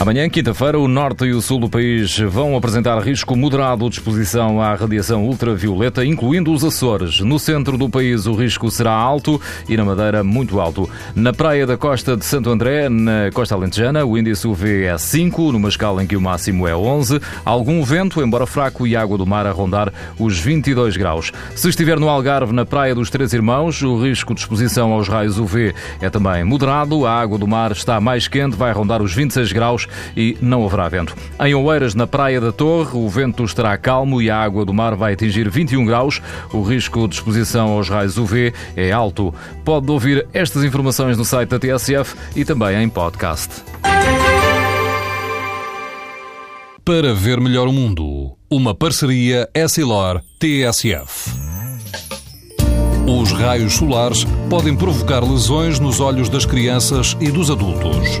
Amanhã, quinta-feira, o norte e o sul do país vão apresentar risco moderado de exposição à radiação ultravioleta, incluindo os Açores. No centro do país, o risco será alto e na Madeira, muito alto. Na praia da costa de Santo André, na costa alentejana, o índice UV é 5, numa escala em que o máximo é 11. Algum vento, embora fraco, e água do mar a rondar os 22 graus. Se estiver no Algarve, na praia dos Três Irmãos, o risco de exposição aos raios UV é também moderado. A água do mar está mais quente, vai rondar os 26 graus e não haverá vento. Em Oeiras, na Praia da Torre, o vento estará calmo e a água do mar vai atingir 21 graus. O risco de exposição aos raios UV é alto. Pode ouvir estas informações no site da TSF e também em podcast. Para ver melhor o mundo, uma parceria Essilor-TSF. Os raios solares podem provocar lesões nos olhos das crianças e dos adultos.